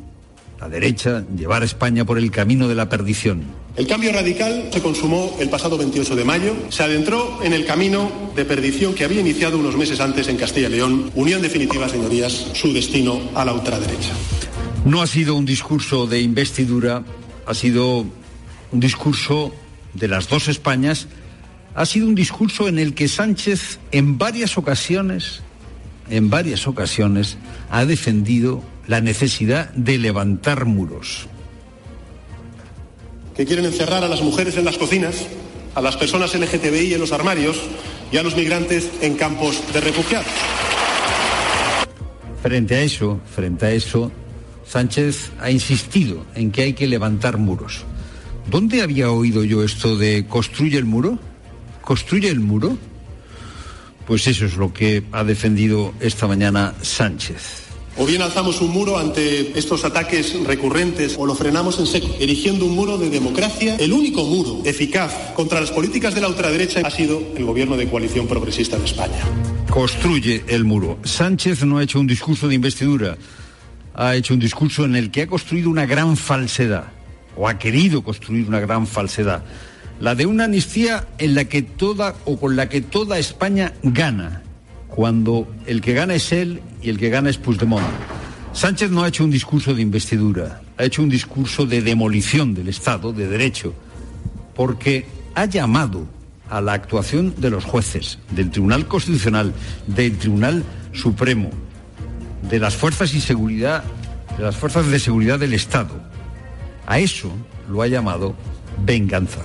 la derecha, llevar a España por el camino de la perdición. El cambio radical se consumó el pasado 28 de mayo, se adentró en el camino de perdición que había iniciado unos meses antes en Castilla y León, unió en definitiva, señorías, su destino a la ultraderecha. No ha sido un discurso de investidura, ha sido un discurso de las dos Españas, ha sido un discurso en el que Sánchez en varias ocasiones, en varias ocasiones, ha defendido la necesidad de levantar muros que quieren encerrar a las mujeres en las cocinas, a las personas LGTBI en los armarios y a los migrantes en campos de refugiados. Frente a eso, frente a eso, Sánchez ha insistido en que hay que levantar muros. ¿Dónde había oído yo esto de construye el muro? ¿Construye el muro? Pues eso es lo que ha defendido esta mañana Sánchez. O bien alzamos un muro ante estos ataques recurrentes o lo frenamos en seco, erigiendo un muro de democracia. El único muro eficaz contra las políticas de la ultraderecha ha sido el gobierno de coalición progresista de España. Construye el muro. Sánchez no ha hecho un discurso de investidura, ha hecho un discurso en el que ha construido una gran falsedad, o ha querido construir una gran falsedad. La de una amnistía en la que toda o con la que toda España gana cuando el que gana es él y el que gana es Puigdemont. Sánchez no ha hecho un discurso de investidura, ha hecho un discurso de demolición del Estado, de derecho, porque ha llamado a la actuación de los jueces, del Tribunal Constitucional, del Tribunal Supremo, de las fuerzas y seguridad, de las fuerzas de seguridad del Estado. A eso lo ha llamado venganza.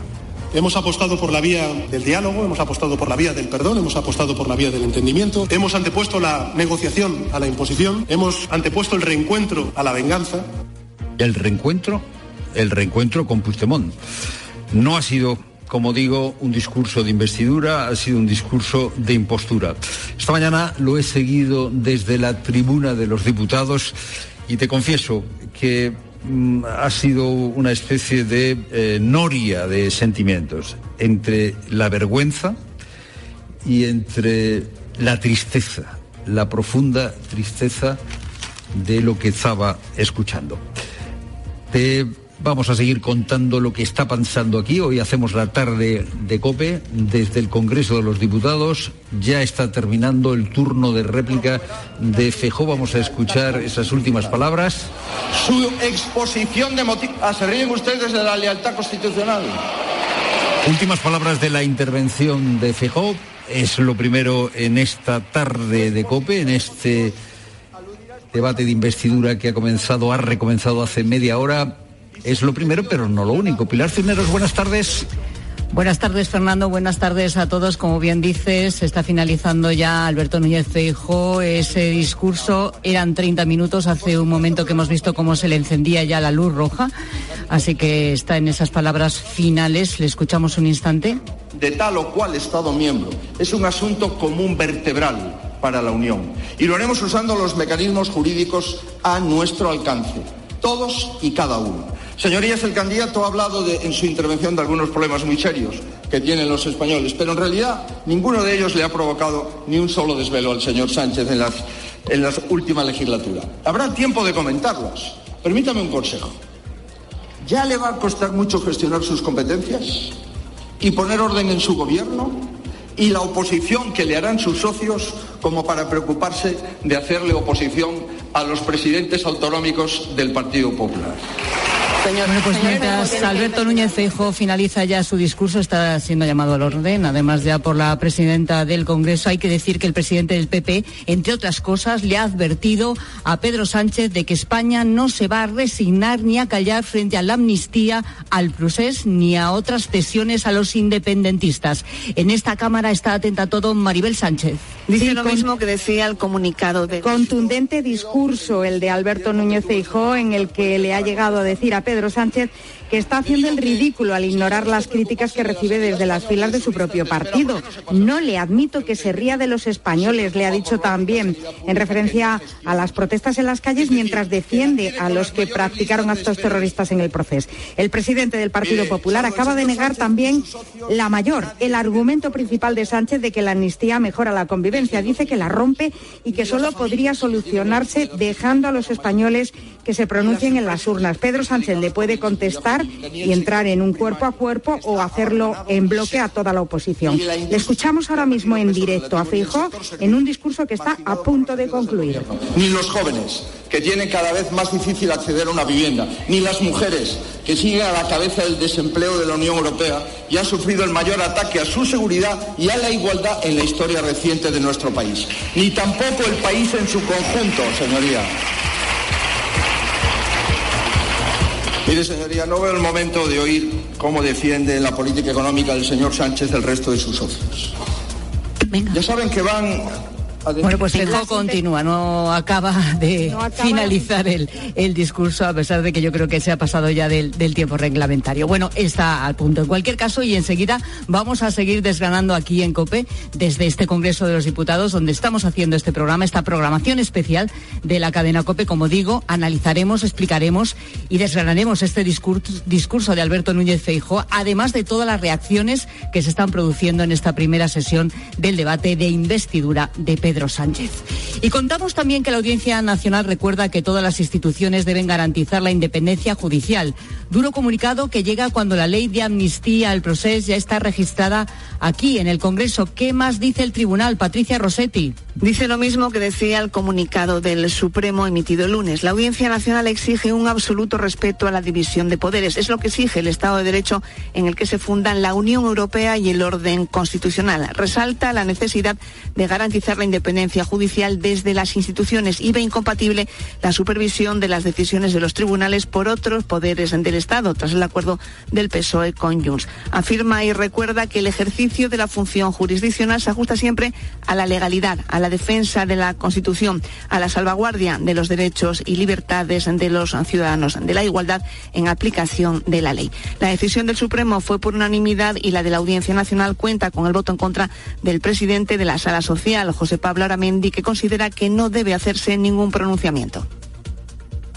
Hemos apostado por la vía del diálogo, hemos apostado por la vía del perdón, hemos apostado por la vía del entendimiento, hemos antepuesto la negociación a la imposición, hemos antepuesto el reencuentro a la venganza. El reencuentro, el reencuentro con Puigdemont. No ha sido como digo, un discurso de investidura, ha sido un discurso de impostura. Esta mañana lo he seguido desde la tribuna de los diputados y te confieso que ha sido una especie de eh, noria de sentimientos entre la vergüenza y entre la tristeza, la profunda tristeza de lo que estaba escuchando. Vamos a seguir contando lo que está pasando aquí. Hoy hacemos la tarde de COPE desde el Congreso de los Diputados. Ya está terminando el turno de réplica de Fejó. Vamos a escuchar esas últimas palabras. Su exposición de motivos... Ah, se ríen ustedes de la lealtad constitucional. Últimas palabras de la intervención de Fejó. Es lo primero en esta tarde de COPE, en este debate de investidura que ha comenzado, ha recomenzado hace media hora es lo primero, pero no lo único. Pilar Cineros, buenas tardes. Buenas tardes, Fernando. Buenas tardes a todos. Como bien dices, se está finalizando ya Alberto Núñez Feijóo. Ese discurso eran 30 minutos. Hace un momento que hemos visto cómo se le encendía ya la luz roja. Así que está en esas palabras finales. Le escuchamos un instante. De tal o cual Estado miembro. Es un asunto común vertebral para la Unión. Y lo haremos usando los mecanismos jurídicos a nuestro alcance. Todos y cada uno. Señorías, el candidato ha hablado en su intervención de algunos problemas muy serios que tienen los españoles, pero en realidad ninguno de ellos le ha provocado ni un solo desvelo al señor Sánchez en, en la última legislatura. Habrá tiempo de comentarlos. Permítame un consejo. ¿Ya le va a costar mucho gestionar sus competencias y poner orden en su gobierno? ¿Y la oposición que le harán sus socios como para preocuparse de hacerle oposición a los presidentes autonómicos del Partido Popular? Bueno, pues mientras Alberto Núñez Feijóo finaliza ya su discurso, está siendo llamado al orden, además ya por la presidenta del Congreso. Hay que decir que el presidente del PP, entre otras cosas, le ha advertido a Pedro Sánchez de que España no se va a resignar ni a callar frente a la amnistía, al procés ni a otras cesiones a los independentistas. En esta Cámara está atenta a todo Maribel Sánchez. Dice lo mismo que decía el comunicado de... Contundente discurso el de Alberto Núñez Feijóo en el que le ha llegado a decir a Pedro Sánchez que está haciendo el ridículo al ignorar las críticas que recibe desde las filas de su propio partido. No le admito que se ría de los españoles, le ha dicho también, en referencia a las protestas en las calles mientras defiende a los que practicaron actos terroristas en el proceso. El presidente del Partido Popular acaba de negar también la mayor, el argumento principal de Sánchez de que la amnistía mejora la convivencia. Dice que la rompe y que solo podría solucionarse dejando a los españoles que se pronuncien en las urnas. Pedro Sánchez le puede contestar y entrar en un cuerpo a cuerpo o hacerlo en bloque a toda la oposición. Le escuchamos ahora mismo en directo a Fijo en un discurso que está a punto de concluir. Ni los jóvenes, que tienen cada vez más difícil acceder a una vivienda, ni las mujeres, que siguen a la cabeza del desempleo de la Unión Europea y han sufrido el mayor ataque a su seguridad y a la igualdad en la historia reciente de nuestro país. Ni tampoco el país en su conjunto, señoría. Mire, señoría, no veo el momento de oír cómo defiende la política económica del señor Sánchez el resto de sus socios. Ya saben que van bueno, pues el continúa, no acaba de finalizar el, el, discurso, a pesar de que yo creo que se ha pasado ya del, del, tiempo reglamentario. Bueno, está al punto. En cualquier caso, y enseguida vamos a seguir desgranando aquí en COPE, desde este Congreso de los Diputados, donde estamos haciendo este programa, esta programación especial de la cadena COPE. Como digo, analizaremos, explicaremos y desgranaremos este discurso, discurso de Alberto Núñez Feijóo, además de todas las reacciones que se están produciendo en esta primera sesión del debate de investidura de Pedro Pedro Sánchez. Y contamos también que la Audiencia Nacional recuerda que todas las instituciones deben garantizar la independencia judicial. Duro comunicado que llega cuando la ley de amnistía al proceso ya está registrada aquí en el Congreso. ¿Qué más dice el tribunal, Patricia Rossetti? Dice lo mismo que decía el comunicado del Supremo emitido el lunes. La Audiencia Nacional exige un absoluto respeto a la división de poderes. Es lo que exige el Estado de Derecho en el que se fundan la Unión Europea y el orden constitucional. Resalta la necesidad de garantizar la independencia judicial desde las instituciones y ve incompatible la supervisión de las decisiones de los tribunales por otros poderes del Estado, tras el acuerdo del PSOE con Junts. Afirma y recuerda que el ejercicio de la función jurisdiccional se ajusta siempre a la legalidad, a la defensa de la Constitución, a la salvaguardia de los derechos y libertades de los ciudadanos, de la igualdad en aplicación de la ley. La decisión del Supremo fue por unanimidad y la de la Audiencia Nacional cuenta con el voto en contra del presidente de la Sala Social, José Pablo Aramendi, que considera que no debe hacerse ningún pronunciamiento.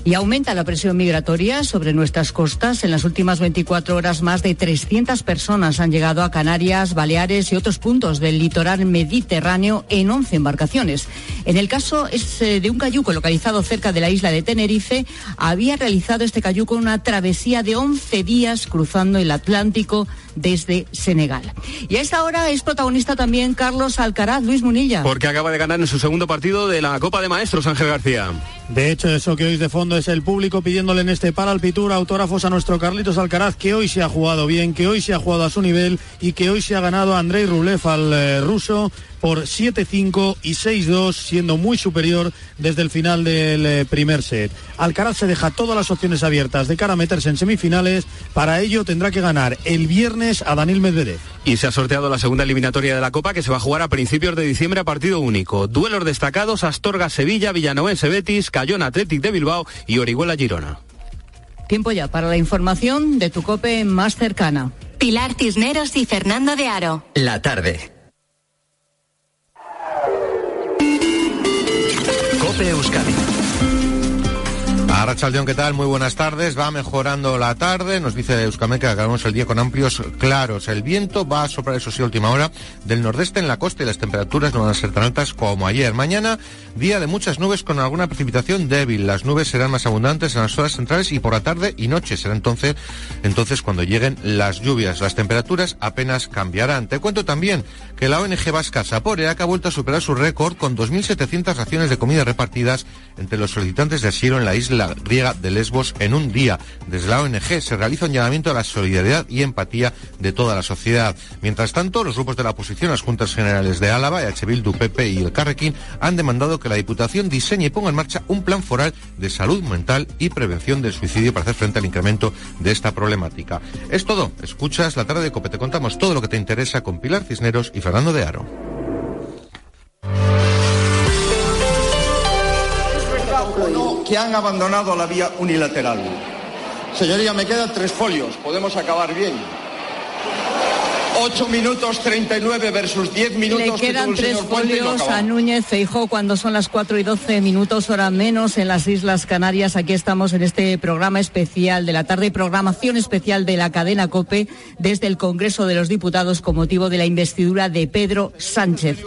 Y aumenta la presión migratoria sobre nuestras costas. En las últimas 24 horas, más de 300 personas han llegado a Canarias, Baleares y otros puntos del litoral mediterráneo en 11 embarcaciones. En el caso es eh, de un cayuco localizado cerca de la isla de Tenerife. Había realizado este cayuco una travesía de 11 días cruzando el Atlántico desde Senegal. Y a esta hora es protagonista también Carlos Alcaraz, Luis Munilla. Porque acaba de ganar en su segundo partido de la Copa de Maestros, Ángel García. De hecho, eso que oís de fondo es el público pidiéndole en este Paralpitura autógrafos a nuestro Carlitos Alcaraz, que hoy se ha jugado bien, que hoy se ha jugado a su nivel y que hoy se ha ganado a Andrei Rublev al eh, ruso por 7-5 y 6-2, siendo muy superior desde el final del eh, primer set. Alcaraz se deja todas las opciones abiertas de cara a meterse en semifinales. Para ello tendrá que ganar el viernes a Daniel Medvedev. Y se ha sorteado la segunda eliminatoria de la Copa que se va a jugar a principios de diciembre a partido único. Duelos destacados, Astorga Sevilla, Villanovense Betis, Cayón Athletic de Bilbao y Orihuela Girona. Tiempo ya para la información de tu cope más cercana. Pilar Cisneros y Fernando de Aro. La tarde. Cope Euskadi. Arrachaldeón, ¿qué tal? Muy buenas tardes. Va mejorando la tarde. Nos dice Euskameca que acabamos el día con amplios claros. El viento va a soplar, eso sí, a última hora, del nordeste en la costa y las temperaturas no van a ser tan altas como ayer. Mañana, día de muchas nubes con alguna precipitación débil. Las nubes serán más abundantes en las horas centrales y por la tarde y noche. Será entonces, entonces cuando lleguen las lluvias. Las temperaturas apenas cambiarán. Te cuento también que la ONG vasca Saporea ha vuelto a superar su récord con 2.700 raciones de comida repartidas entre los solicitantes de asilo en la isla griega de Lesbos en un día. Desde la ONG se realiza un llamamiento a la solidaridad y empatía de toda la sociedad. Mientras tanto, los grupos de la oposición, las Juntas Generales de Álava, EH Bildu, PP y el Carrequín han demandado que la Diputación diseñe y ponga en marcha un plan foral de salud mental y prevención del suicidio para hacer frente al incremento de esta problemática. Es todo. Escuchas la tarde de COPE. Te contamos todo lo que te interesa con Pilar Cisneros y Fernando de Aro. Que han abandonado la vía unilateral. Señoría, me quedan tres folios. Podemos acabar bien. 8 minutos 39 versus 10 minutos. Le quedan tres folios a Núñez Feijó cuando son las 4 y 12 minutos, hora menos, en las Islas Canarias. Aquí estamos en este programa especial de la tarde, programación especial de la cadena COPE desde el Congreso de los Diputados con motivo de la investidura de Pedro Sánchez.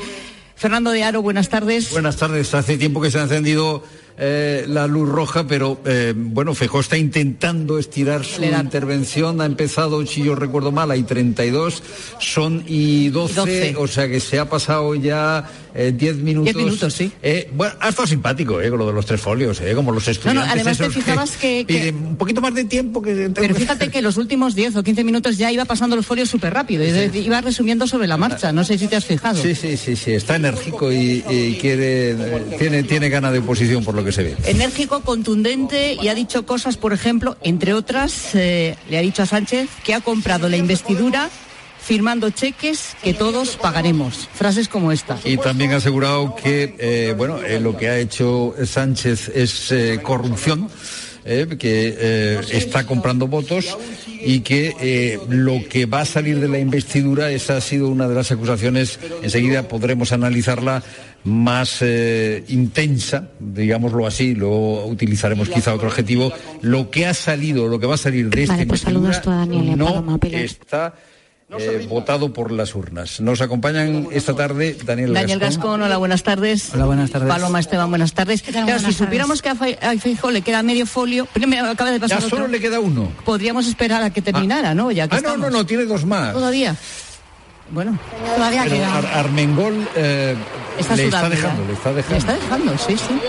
Fernando de Aro, buenas tardes. Buenas tardes. Hace tiempo que se ha encendido eh, la luz roja, pero eh, bueno, Fejó está intentando estirar su intervención. Ha empezado, si yo recuerdo mal, hay 32, son y 12, o sea que se ha pasado ya 10 eh, minutos. 10 minutos, sí. bueno, ha estado simpático, con lo de los tres folios, como los estudiantes. No, no, además te fijabas que, que, un poquito más de tiempo que. Pero fíjate que los últimos 10 o 15 minutos ya iba pasando los folios súper rápido, y iba resumiendo sobre la marcha. No sé si te has fijado. Sí, sí, sí, sí. Está enérgico y, y quiere, tiene, tiene ganas de oposición por lo que se ve. Enérgico, contundente y ha dicho cosas, por ejemplo, entre otras, eh, le ha dicho a Sánchez que ha comprado la investidura firmando cheques que todos pagaremos. Frases como esta. Y también ha asegurado que, eh, bueno, eh, lo que ha hecho Sánchez es corrupción. que está comprando votos y que lo que va a salir de la investidura, esa ha sido una de las acusaciones, enseguida podremos analizarla más eh, intensa, digámoslo así, luego utilizaremos quizá otro adjetivo, lo que ha salido, lo que va a salir de este pues saludos a Daniel, no está eh, votado por las urnas. Nos acompañan esta tarde Daniel, Daniel Gascón. hola, buenas tardes. Hola, buenas tardes. Paloma Esteban, buenas tardes. Claro, si supiéramos que a Feijóo le queda medio folio, me acaba de pasar ya solo le queda uno. Podríamos esperar a que terminara, ¿no? Ya que ah, no, no, no, tiene dos más. Todavía. Bueno, todavía queda. Armengol eh, le está dejando, le está dejando. Le está dejando, sí, sí.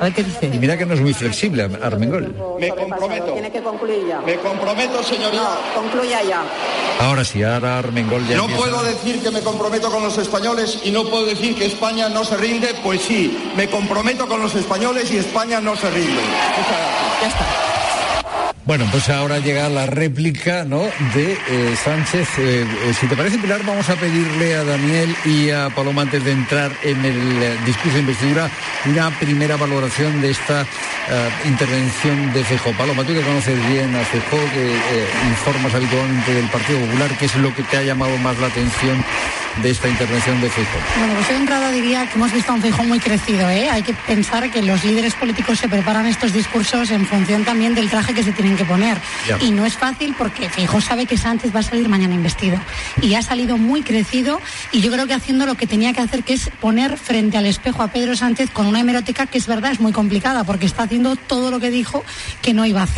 A ver qué dice. Y mira que no es muy flexible, Armengol. Me comprometo. Tiene que concluir ya. Me comprometo, señoría. No, concluya ya. Ahora sí, ahora Armengol ya. No puedo decir que me comprometo con los españoles y no puedo decir que España no se rinde, pues sí, me comprometo con los españoles y España no se rinde. Ya está. Bueno, pues ahora llega la réplica ¿no? de eh, Sánchez. Eh, eh, si te parece, Pilar, vamos a pedirle a Daniel y a Paloma antes de entrar en el discurso de investidura una primera valoración de esta intervención de Fejó. Paloma, tú que conoces bien a Fejó, que informas habitualmente del Partido Popular, ¿qué es lo que te ha llamado más la atención de esta intervención de Feijóo. Bueno, pues yo de entrada diría que hemos visto a un Feijóo muy crecido, ¿eh? Hay que pensar que los líderes políticos se preparan estos discursos en función también del traje que se tienen que poner. Ya. Y no es fácil porque Feijóo sabe que Sánchez va a salir mañana investido. Y ha salido muy crecido y yo creo que haciendo lo que tenía que hacer, que es poner frente al espejo a Pedro Sánchez con una hemeroteca que es verdad, es muy complicada porque está haciendo todo lo que dijo que no iba a hacer.